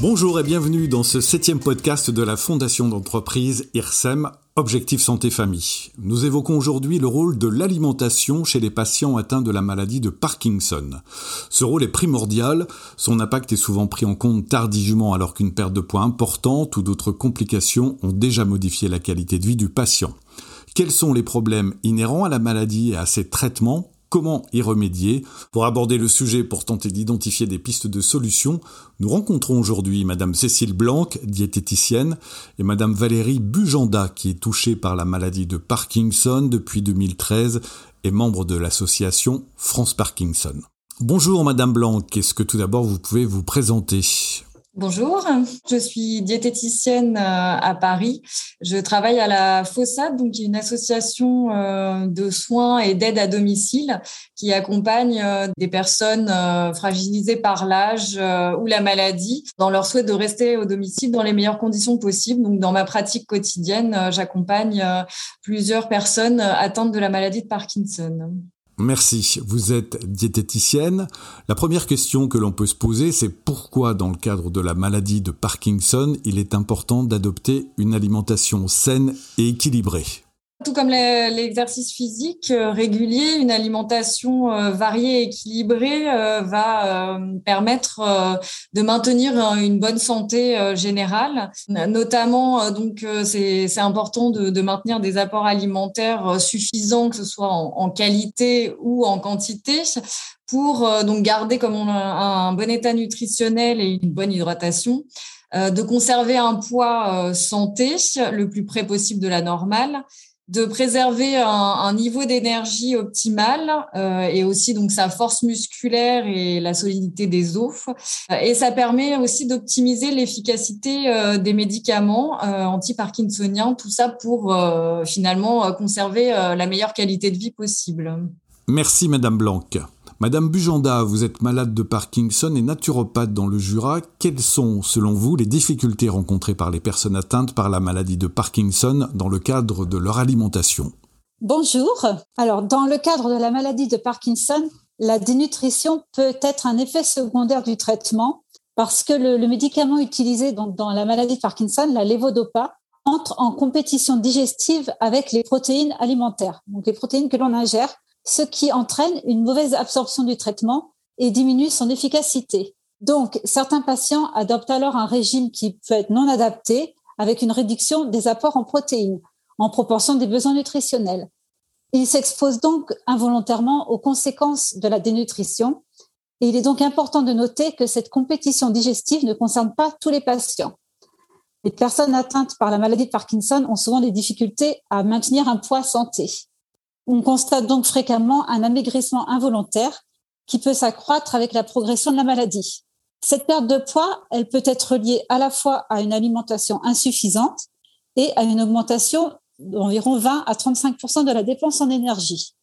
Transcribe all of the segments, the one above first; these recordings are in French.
Bonjour et bienvenue dans ce septième podcast de la Fondation d'entreprise IRSEM, Objectif Santé Famille. Nous évoquons aujourd'hui le rôle de l'alimentation chez les patients atteints de la maladie de Parkinson. Ce rôle est primordial, son impact est souvent pris en compte tardivement alors qu'une perte de poids importante ou d'autres complications ont déjà modifié la qualité de vie du patient. Quels sont les problèmes inhérents à la maladie et à ses traitements? Comment y remédier. Pour aborder le sujet, pour tenter d'identifier des pistes de solutions, nous rencontrons aujourd'hui Madame Cécile Blanc, diététicienne, et Madame Valérie Bujanda, qui est touchée par la maladie de Parkinson depuis 2013 et membre de l'association France Parkinson. Bonjour Madame Blanc, est-ce que tout d'abord vous pouvez vous présenter? Bonjour, je suis diététicienne euh, à Paris. Je travaille à la Fossade, donc une association euh, de soins et d'aide à domicile qui accompagne euh, des personnes fragilisées par l'âge ou la maladie dans leur souhait de rester au domicile dans les meilleures conditions possibles. Donc, dans ma pratique quotidienne, j'accompagne plusieurs personnes atteintes de la maladie de Parkinson. Merci. Vous êtes diététicienne. La première question que l'on peut se poser, c'est pourquoi dans le cadre de la maladie de Parkinson, il est important d'adopter une alimentation saine et équilibrée? Tout comme l'exercice physique euh, régulier, une alimentation euh, variée et équilibrée euh, va permettre de maintenir une bonne santé générale. Notamment, donc, c'est important de, maintenir des apports alimentaires suffisants, que ce soit en, qualité ou en quantité, pour donc garder comme on a un bon état nutritionnel et une bonne hydratation. de conserver un poids santé le plus près possible de la normale de préserver un, niveau d'énergie optimal euh, et aussi donc sa force musculaire et la solidité des os. Et ça permet aussi d'optimiser l'efficacité euh, des médicaments euh, anti-parkinsoniens, tout ça pour finalement conserver la meilleure qualité de vie possible. Merci Madame Blanc. Madame Bujanda, vous êtes malade de Parkinson et naturopathe dans le Jura. Quelles sont, selon vous, les difficultés rencontrées par les personnes atteintes par la maladie de Parkinson dans le cadre de leur alimentation? Bonjour. Alors, dans le cadre de la maladie de Parkinson, la dénutrition peut être un effet secondaire du traitement parce que le, médicament utilisé dans la maladie de Parkinson, la levodopa, entre en compétition digestive avec les protéines alimentaires, donc les protéines que l'on ingère ce qui entraîne une mauvaise absorption du traitement et diminue son efficacité. Donc, certains patients adoptent alors un régime qui peut être non adapté avec une réduction des apports en protéines en proportion des besoins nutritionnels. Ils s'exposent donc involontairement aux conséquences de la dénutrition et il est donc important de noter que cette compétition digestive ne concerne pas tous les patients. Les personnes atteintes par la maladie de Parkinson ont souvent des difficultés à maintenir un poids santé. On constate donc fréquemment un amaigrissement involontaire qui peut s'accroître avec la progression de la maladie. Cette perte de poids, elle peut être liée à la fois à une alimentation insuffisante et à une augmentation d'environ 20 à 35% de la dépense en énergie.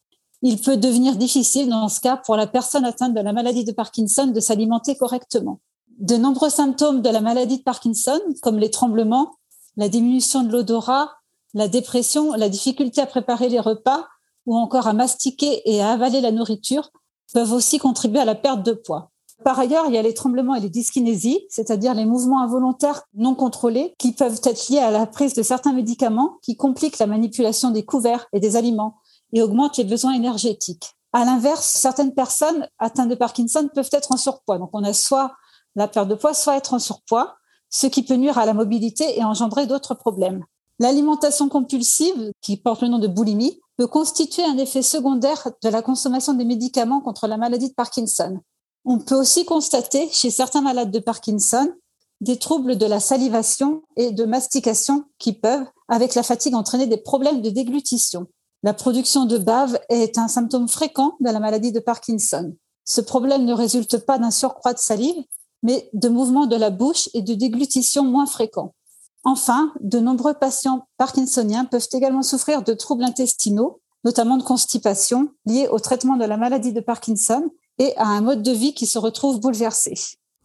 Il peut devenir difficile dans ce cas pour la personne atteinte de la maladie de Parkinson de s'alimenter correctement. De nombreux symptômes de la maladie de Parkinson, comme les tremblements, la diminution de l'odorat, la dépression, la difficulté à préparer les repas, ou encore à mastiquer et à avaler la nourriture peuvent aussi contribuer à la perte de poids. Par ailleurs, il y a les tremblements et les dyskinésies, c'est-à-dire les mouvements involontaires non contrôlés qui peuvent être liés à la prise de certains médicaments qui compliquent la manipulation des couverts et des aliments et augmentent les besoins énergétiques. À l'inverse, certaines personnes atteintes de Parkinson peuvent être en surpoids. Donc, on a soit la perte de poids, soit être en surpoids, ce qui peut nuire à la mobilité et engendrer d'autres problèmes. L'alimentation compulsive, qui porte le nom de boulimie, peut constituer un effet secondaire de la consommation des médicaments contre la maladie de Parkinson. On peut aussi constater chez certains malades de Parkinson des troubles de la salivation et de mastication qui peuvent, avec la fatigue, entraîner des problèmes de déglutition. La production de bave est un symptôme fréquent de la maladie de Parkinson. Ce problème ne résulte pas d'un surcroît de salive, mais de mouvements de la bouche et de déglutition moins fréquents. Enfin, de nombreux patients parkinsoniens peuvent également souffrir de troubles intestinaux, notamment de constipation, liés au traitement de la maladie de Parkinson et à un mode de vie qui se retrouve bouleversé.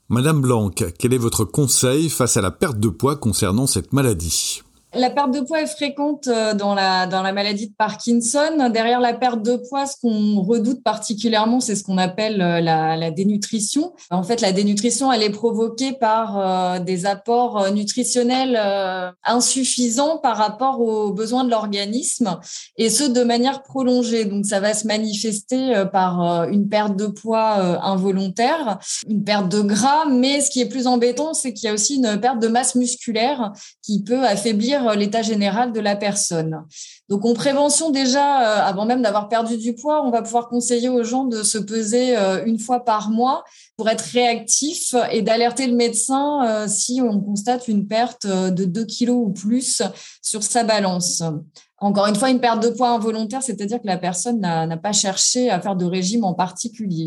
Madame Blanc, quel est votre conseil face à la perte de poids concernant cette maladie? La perte de poids est fréquente euh, dans la, maladie de Parkinson. Derrière la perte de poids, ce qu'on redoute particulièrement, c'est ce qu'on appelle euh, la, la, dénutrition. En fait, la dénutrition, elle est provoquée par euh, des apports nutritionnels insuffisants par rapport aux besoins de l'organisme, et ce, de manière prolongée. Donc, ça va se manifester par une perte de poids involontaire, une perte de gras, mais ce qui est plus embêtant, c'est qu'il y a aussi une perte de masse musculaire qui peut affaiblir euh, l'état général de la personne. Donc en prévention déjà, euh, avant même d'avoir perdu du poids, on va pouvoir conseiller aux gens de se peser euh, une fois par mois pour être réactif et d'alerter le médecin si on constate une perte de 2 kilos ou plus sur sa balance. Encore une fois, une perte de poids involontaire, c'est-à-dire que la personne n'a pas cherché à faire de régime en particulier.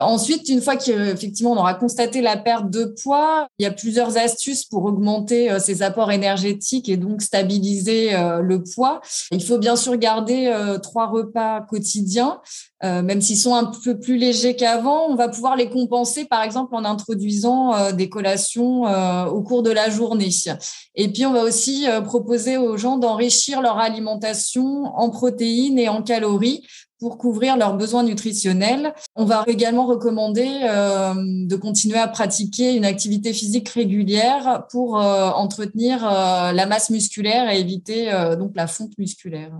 Ensuite, une fois qu'effectivement on aura constaté la perte de poids, il y a plusieurs astuces pour augmenter euh, ses apports énergétiques et donc stabiliser euh, le poids. Il faut bien sûr garder euh, trois repas quotidiens, même s'ils sont un peu plus légers qu'avant. On va pouvoir les compenser, par exemple, en introduisant des collations au cours de la journée. Et puis, on va aussi proposer aux gens d'enrichir leur alimentation en protéines et en calories pour couvrir leurs besoins nutritionnels. On va également recommander euh, de continuer à pratiquer une activité physique régulière pour euh, entretenir euh, la masse musculaire et éviter donc la fonte musculaire.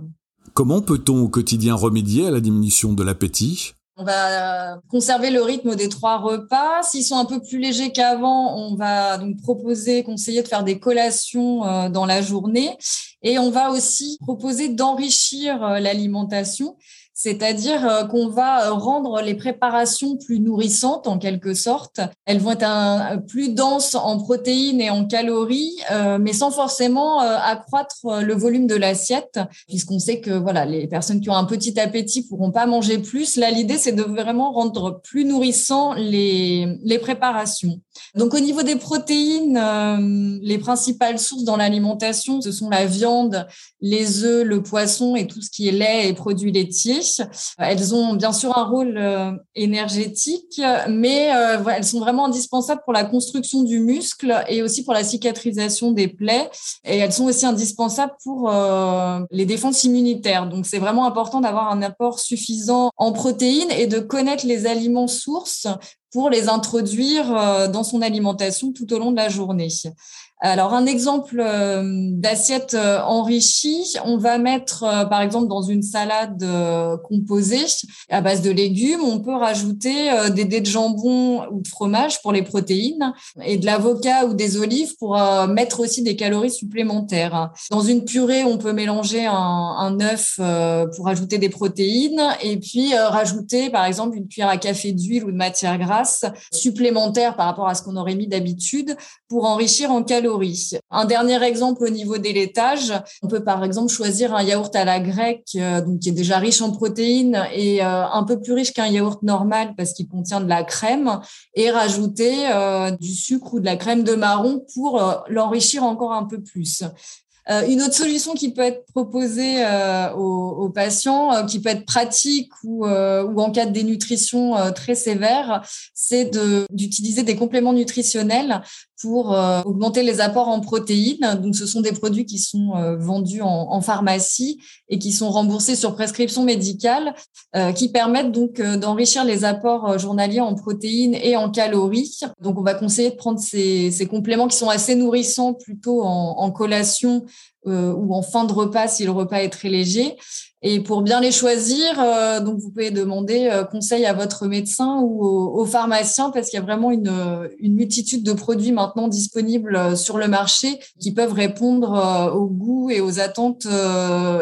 Comment peut-on au quotidien remédier à la diminution de l'appétit? On va conserver le rythme des trois repas. S'ils sont un peu plus légers qu'avant, on va donc proposer, conseiller de faire des collations dans la journée. Et on va aussi proposer d'enrichir l'alimentation c'est-à-dire euh, qu'on va euh, rendre les préparations plus nourrissantes en quelque sorte. Elles vont être plus denses en protéines et en calories, euh, mais sans forcément accroître le volume de l'assiette, puisqu'on sait que voilà, les personnes qui ont un petit appétit pourront pas manger plus. Là, l'idée c'est de vraiment rendre plus nourrissant les, les préparations. Donc au niveau des protéines, les principales sources dans l'alimentation, ce sont la viande, les œufs, le poisson et tout ce qui est lait et produits laitiers. Elles ont bien sûr un rôle euh, énergétique, mais euh, elles sont vraiment indispensables pour la construction du muscle et aussi pour la cicatrisation des plaies. Et elles sont aussi indispensables pour euh, les défenses immunitaires. Donc c'est vraiment important d'avoir un apport suffisant en protéines et de connaître les aliments sources pour les introduire dans son alimentation tout au long de la journée. Alors, un exemple euh, d'assiette euh, enrichie, on va mettre, euh, par exemple, dans une salade composée à base de légumes, on peut rajouter des dés de jambon ou de fromage pour les protéines et de l'avocat ou des olives pour mettre aussi des calories supplémentaires. Dans une purée, on peut mélanger un, un œuf pour ajouter des protéines et puis rajouter, par exemple, une cuillère à café d'huile ou de matière grasse supplémentaire par rapport à ce qu'on aurait mis d'habitude pour enrichir en calories un dernier exemple au niveau des laitages, on peut par exemple choisir un yaourt à la grecque, euh, qui est déjà riche en protéines et euh, un peu plus riche qu'un yaourt normal parce qu'il contient de la crème, et rajouter euh, du sucre ou de la crème de marron pour l'enrichir encore un peu plus. Une autre solution qui peut être proposée aux, patients, qui peut être pratique ou en cas de dénutrition très sévère, c'est d'utiliser des compléments nutritionnels pour augmenter les apports en protéines. Donc, ce sont des produits qui sont vendus en, pharmacie et qui sont remboursés sur prescription médicale, qui permettent donc d'enrichir les apports journaliers en protéines et en calories. Donc, on va conseiller de prendre ces, compléments qui sont assez nourrissants plutôt en, collation euh, ou en fin de repas si le repas est très léger. Et pour bien les choisir, euh, donc vous pouvez demander euh, conseil à votre médecin ou au, pharmacien parce qu'il y a vraiment une, multitude de produits maintenant disponibles sur le marché qui peuvent répondre au goût et aux attentes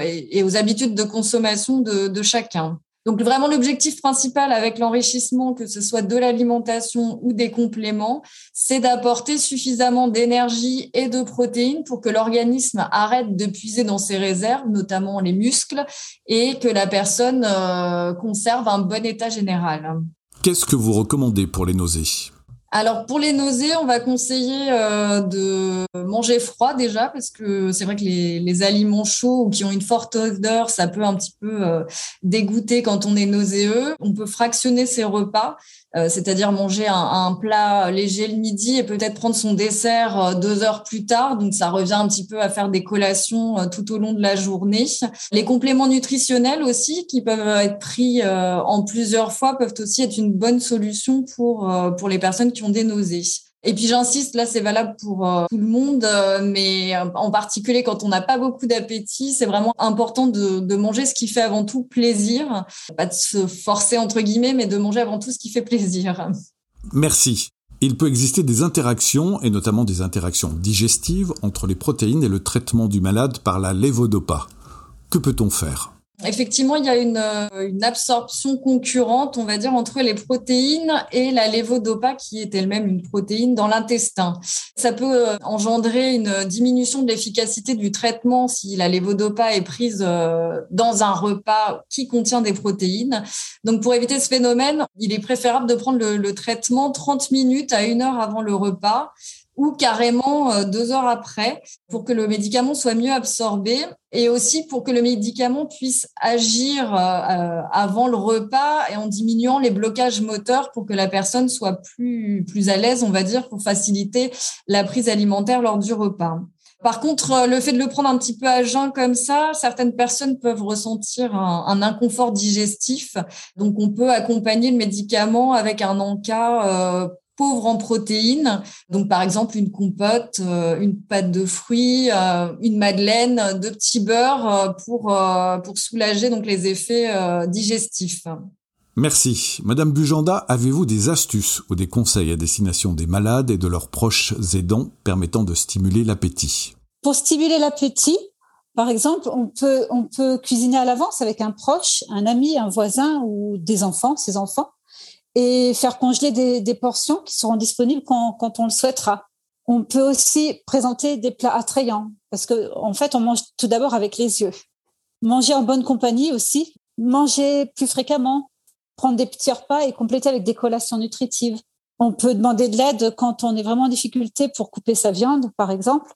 et, aux habitudes de consommation de chacun. Donc vraiment l'objectif principal avec l'enrichissement, que ce soit de l'alimentation ou des compléments, c'est d'apporter suffisamment d'énergie et de protéines pour que l'organisme arrête de puiser dans ses réserves, notamment les muscles, et que la personne euh, conserve un bon état général. Qu'est-ce que vous recommandez pour les nausées? Alors pour les nausées, on va conseiller euh, de manger froid déjà parce que c'est vrai que les, aliments chauds ou qui ont une forte odeur, ça peut un petit peu euh, dégoûter quand on est nauséeux. On peut fractionner ses repas, euh, c'est-à-dire manger un, plat léger le midi et peut-être prendre son dessert deux heures plus tard. Donc ça revient un petit peu à faire des collations tout au long de la journée. Les compléments nutritionnels aussi qui peuvent être pris en plusieurs fois peuvent aussi être une bonne solution pour pour les personnes qui des nausées. Et puis j'insiste, là c'est valable pour euh, tout le monde, euh, mais euh, en particulier quand on n'a pas beaucoup d'appétit, c'est vraiment important de, manger ce qui fait avant tout plaisir, pas de se forcer entre guillemets, mais de manger avant tout ce qui fait plaisir. Merci. Il peut exister des interactions, et notamment des interactions digestives, entre les protéines et le traitement du malade par la lévodopa. Que peut-on faire? Effectivement, il y a euh, une, absorption concurrente, on va dire, entre les protéines et la lévodopa, qui est elle-même une protéine dans l'intestin. Ça peut euh, engendrer une diminution de l'efficacité du traitement si la lévodopa est prise euh, dans un repas qui contient des protéines. Donc, pour éviter ce phénomène, il est préférable de prendre le, le traitement 30 minutes à une heure avant le repas ou carrément euh, deux heures après pour que le médicament soit mieux absorbé et aussi pour que le médicament puisse agir euh, euh, avant le repas et en diminuant les blocages moteurs pour que la personne soit plus, plus à l'aise, on va dire, pour faciliter la prise alimentaire lors du repas. Par contre, le fait de le prendre un petit peu à jeun comme ça, certaines personnes peuvent ressentir un, un inconfort digestif. Donc, on peut accompagner le médicament avec un encas pauvre en protéines. Donc, par exemple, une compote, euh, une pâte de fruits, euh, une madeleine, de petits beurres euh, pour, pour soulager donc les effets digestifs. Merci. Madame Bujanda, avez-vous des astuces ou des conseils à destination des malades et de leurs proches aidants permettant de stimuler l'appétit? Pour stimuler l'appétit, par exemple, on peut, on peut cuisiner à l'avance avec un proche, un ami, un voisin ou des enfants, ses enfants et faire congeler des, portions qui seront disponibles quand, on le souhaitera. On peut aussi présenter des plats attrayants parce que en fait, on mange tout d'abord avec les yeux. Manger en bonne compagnie aussi, manger plus fréquemment, prendre des petits repas et compléter avec des collations nutritives. On peut demander de l'aide quand on est vraiment en difficulté pour couper sa viande, par exemple.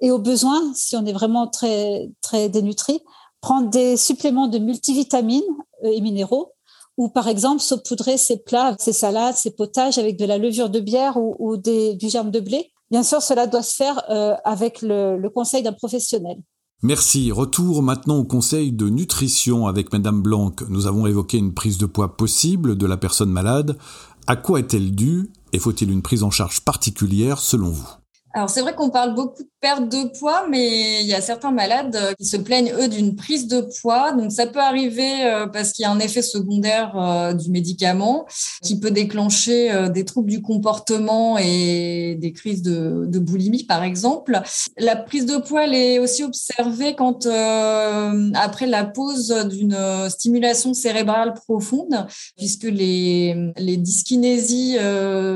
Et au besoin, si on est vraiment très, très dénutri, prendre des suppléments de multivitamines et minéraux ou par exemple saupoudrer ses plats, ses salades, ses potages avec de la levure de bière ou, du germe de blé. Bien sûr, cela doit se faire euh, avec le, conseil d'un professionnel. Merci. Retour maintenant au conseil de nutrition avec Madame Blanc. Nous avons évoqué une prise de poids possible de la personne malade. À quoi est-elle due et faut-il une prise en charge particulière selon vous? Alors c'est vrai qu'on parle beaucoup de perte de poids, mais il y a certains malades euh, qui se plaignent eux d'une prise de poids. Donc ça peut arriver euh, parce qu'il y a un effet secondaire euh, du médicament qui peut déclencher des troubles du comportement et des crises de, boulimie par exemple. La prise de poids elle est aussi observée quand après la pause d'une stimulation cérébrale profonde, puisque les les dyskinésies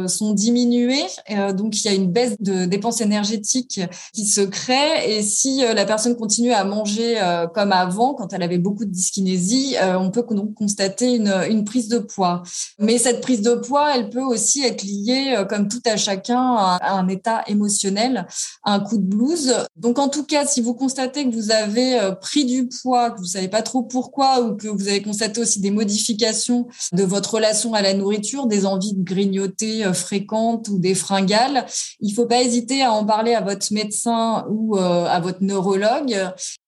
sont diminuées, donc il y a une baisse de dépenses énergétique se crée. Et si euh, la personne continue à manger euh, comme avant, quand elle avait beaucoup de dyskinésie, euh, on peut donc constater une, une prise de poids. Mais cette prise de poids, elle peut aussi être liée, comme tout à chacun, à un état émotionnel, à un coup de blues. Donc, en tout cas, si vous constatez que vous avez pris du poids, que vous savez pas trop pourquoi, ou que vous avez constaté aussi des modifications de votre relation à la nourriture, des envies de grignoter fréquentes ou des fringales, il faut pas hésiter à en parler à votre médecin ou euh, à votre neurologue.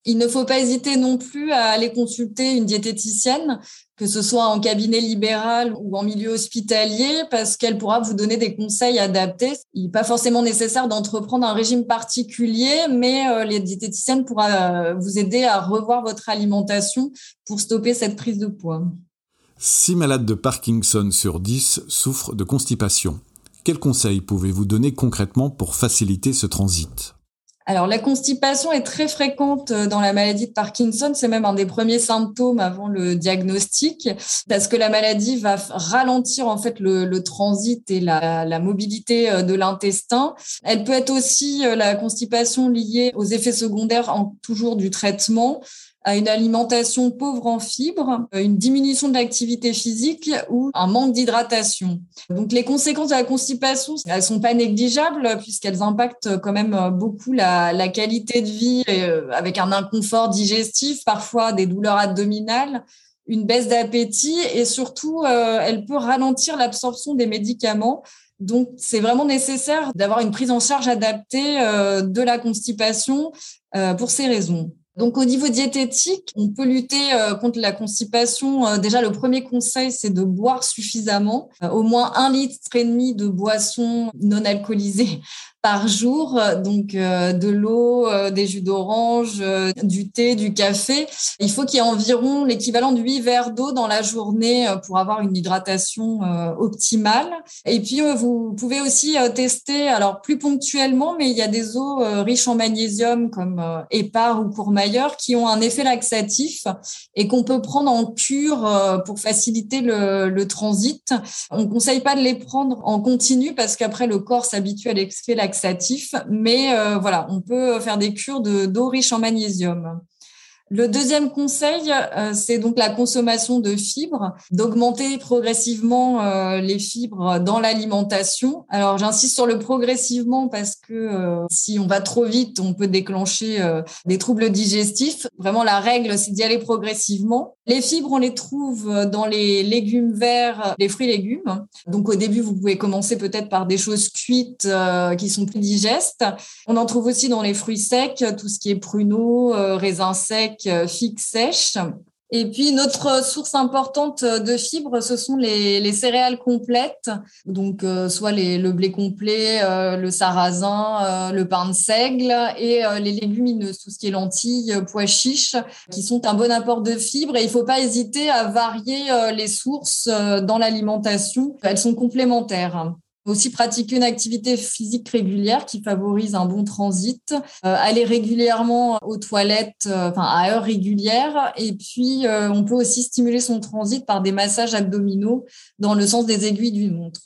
Il ne faut pas hésiter non plus à aller consulter une diététicienne, que ce soit en cabinet libéral ou en milieu hospitalier, parce qu'elle pourra vous donner des conseils adaptés. Il n'est pas forcément nécessaire d'entreprendre un régime particulier, mais euh, les diététiciennes pourront euh, vous aider à revoir votre alimentation pour stopper cette prise de poids. Six malades de Parkinson sur 10 souffrent de constipation. Quels conseils pouvez-vous donner concrètement pour faciliter ce transit? Alors, la constipation est très fréquente euh, dans la maladie de Parkinson. C'est même un des premiers symptômes avant le diagnostic, parce que la maladie va ralentir en fait le, transit et la, mobilité euh, de l'intestin. Elle peut être aussi euh, la constipation liée aux effets secondaires en toujours du traitement, à une alimentation pauvre en fibres, une diminution de l'activité physique ou un manque d'hydratation. Donc les conséquences de la constipation, elles sont pas négligeables puisqu'elles impactent quand même beaucoup la, la qualité de vie euh, avec un inconfort digestif, parfois des douleurs abdominales, une baisse d'appétit et surtout, euh, elle peut ralentir l'absorption des médicaments. Donc, c'est vraiment nécessaire d'avoir une prise en charge adaptée euh, de la constipation pour ces raisons. Donc au niveau diététique, on peut lutter euh, contre la constipation. Euh, déjà, le premier conseil, c'est de boire suffisamment, euh, au moins un litre et demi de boisson non alcoolisée par jour, donc de l'eau, des jus d'orange, du thé, du café. Il faut qu'il y ait environ l'équivalent de 8 verres d'eau dans la journée pour avoir une hydratation optimale. Et puis, vous pouvez aussi tester, alors plus ponctuellement, mais il y a des eaux riches en magnésium comme Épar ou Courmayeur qui ont un effet laxatif et qu'on peut prendre en cure euh, pour faciliter le, transit. On ne conseille pas de les prendre en continu parce qu'après le corps s'habitue à l'effet laxatif, mais euh, voilà, on peut faire des cures d'eau riche en magnésium. Le deuxième conseil, euh, c'est donc la consommation de fibres, d'augmenter progressivement euh, les fibres dans l'alimentation. Alors j'insiste sur le progressivement parce que euh, si on va trop vite, on peut déclencher des troubles digestifs. Vraiment la règle, c'est d'y aller progressivement. Les fibres, on les trouve dans les légumes verts, les fruits légumes. Donc au début, vous pouvez commencer peut-être par des choses cuites qui sont plus digestes. On en trouve aussi dans les fruits secs, tout ce qui est pruneaux, raisins secs euh, fixe sèche. Et puis, une autre source importante de fibres, ce sont les, céréales complètes. Donc, euh, soit le blé complet, euh, le sarrasin, le pain de seigle et les légumineuses, tout ce qui est lentilles, pois chiches, qui sont un bon apport de fibres. Et il ne faut pas hésiter à varier les sources dans l'alimentation. Elles sont complémentaires aussi pratiquer une activité physique régulière qui favorise un bon transit, euh, aller régulièrement aux toilettes, euh, à heure régulière, et puis euh, on peut aussi stimuler son transit par des massages abdominaux dans le sens des aiguilles d'une montre.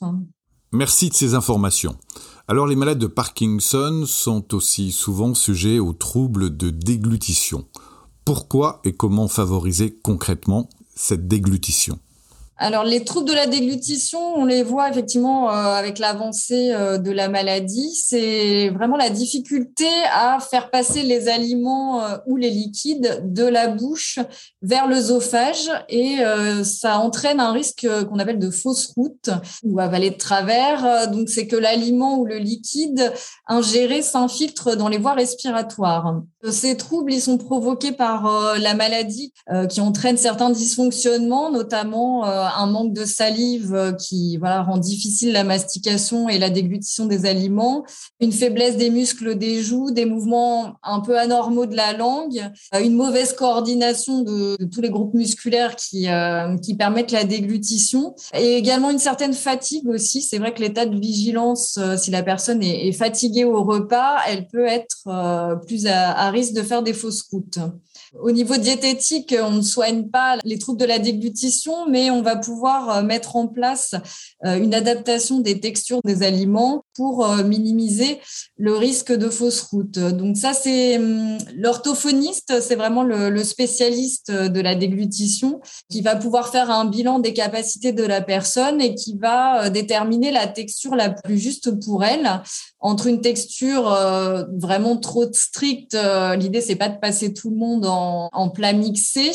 Merci de ces informations. Alors les malades de Parkinson sont aussi souvent sujets aux troubles de déglutition. Pourquoi et comment favoriser concrètement cette déglutition? Alors, les troubles de la déglutition, on les voit effectivement euh, avec l'avancée euh, de la maladie. C'est vraiment la difficulté à faire passer les aliments euh, ou les liquides de la bouche vers l'œsophage et ça entraîne un risque qu'on appelle de fausse route ou avaler de travers. Donc, c'est que l'aliment ou le liquide ingéré s'infiltre dans les voies respiratoires. Ces troubles, ils sont provoqués par la maladie qui entraîne certains dysfonctionnements, notamment un manque de salive euh, qui rend difficile la mastication et la déglutition des aliments, une faiblesse des muscles des joues, des mouvements un peu anormaux de la langue, euh, une mauvaise coordination de, tous les groupes musculaires qui, euh, qui permettent la déglutition et également une certaine fatigue aussi. C'est vrai que l'état de vigilance, si la personne est, fatiguée au repas, elle peut être plus à risque de faire des fausses routes. Au niveau diététique, on ne soigne pas les troubles de la déglutition, mais on va pouvoir euh, mettre en place euh, une adaptation des textures des aliments pour euh, minimiser le risque de fausse route. Donc ça, c'est hum, l'orthophoniste, c'est vraiment le, spécialiste de la déglutition qui va pouvoir faire un bilan des capacités de la personne et qui va déterminer la texture la plus juste pour elle entre une texture vraiment trop stricte. L'idée, c'est pas de passer tout le monde en en, plat mixé,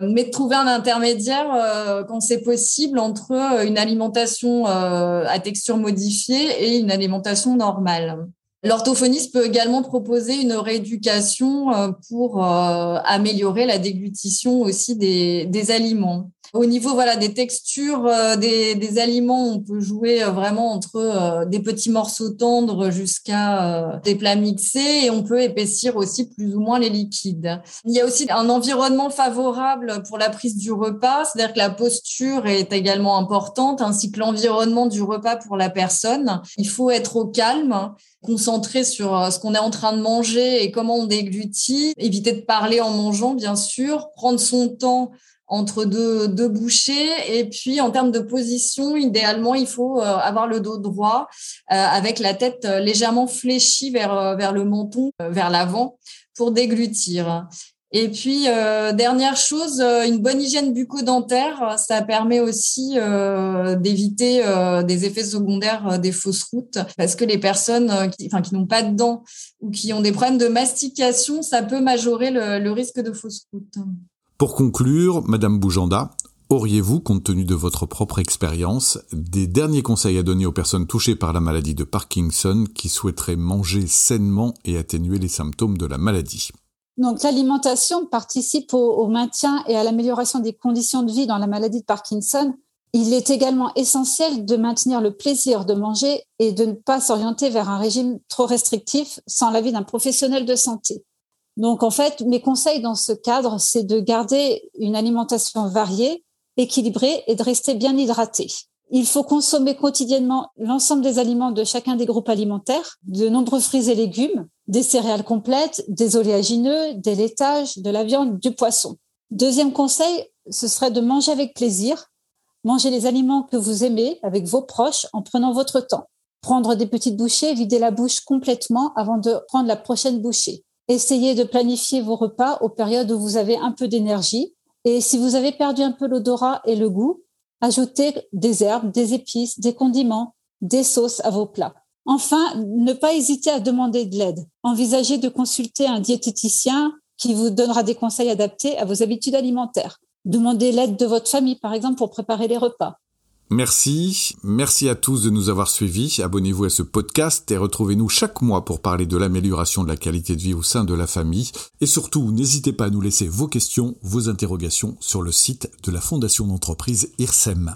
mais de trouver un intermédiaire euh, quand c'est possible entre une alimentation euh, à texture modifiée et une alimentation normale. L'orthophoniste peut également proposer une rééducation euh, pour améliorer la déglutition aussi des aliments. Au niveau voilà des textures euh, des, des, aliments, on peut jouer euh, vraiment entre euh, des petits morceaux tendres jusqu'à des plats mixés et on peut épaissir aussi plus ou moins les liquides. Il y a aussi un environnement favorable pour la prise du repas, c'est-à-dire que la posture est également importante ainsi que l'environnement du repas pour la personne. Il faut être au calme, concentré sur ce qu'on est en train de manger et comment on déglutit, éviter de parler en mangeant bien sûr, prendre son temps entre deux, deux bouchées. Et puis, en termes de position, idéalement, il faut euh, avoir le dos droit euh, avec la tête euh, légèrement fléchie vers, vers le menton, vers l'avant pour déglutir. Et puis, dernière chose, une bonne hygiène bucco-dentaire, ça permet aussi d'éviter des effets secondaires des fausses routes, parce que les personnes qui, enfin, qui n'ont pas de dents ou qui ont des problèmes de mastication, ça peut majorer le risque de fausses routes. Pour conclure, Madame Boujanda, auriez-vous, compte tenu de votre propre expérience, des derniers conseils à donner aux personnes touchées par la maladie de Parkinson qui souhaiteraient manger sainement et atténuer les symptômes de la maladie? Donc l'alimentation participe au, maintien et à l'amélioration des conditions de vie dans la maladie de Parkinson. Il est également essentiel de maintenir le plaisir de manger et de ne pas s'orienter vers un régime trop restrictif sans l'avis d'un professionnel de santé. Donc en fait, mes conseils dans ce cadre, c'est de garder une alimentation variée, équilibrée et de rester bien hydraté. Il faut consommer quotidiennement l'ensemble des aliments de chacun des groupes alimentaires, de nombreux fruits et légumes, des céréales complètes, des oléagineux, des laitages, de la viande, du poisson. Deuxième conseil, ce serait de manger avec plaisir. Manger les aliments que vous aimez avec vos proches en prenant votre temps. Prendre des petites bouchées, vider la bouche complètement avant de prendre la prochaine bouchée. Essayez de planifier vos repas aux périodes où vous avez un peu d'énergie. Et si vous avez perdu un peu l'odorat et le goût, Ajoutez des herbes, des épices, des condiments, des sauces à vos plats. Enfin, ne pas hésiter à demander de l'aide. Envisagez de consulter un diététicien qui vous donnera des conseils adaptés à vos habitudes alimentaires. Demandez l'aide de votre famille, par exemple, pour préparer les repas. Merci, merci à tous de nous avoir suivis. Abonnez-vous à ce podcast et retrouvez-nous chaque mois pour parler de l'amélioration de la qualité de vie au sein de la famille. Et surtout, n'hésitez pas à nous laisser vos questions, vos interrogations sur le site de la Fondation d'entreprise IRSEM.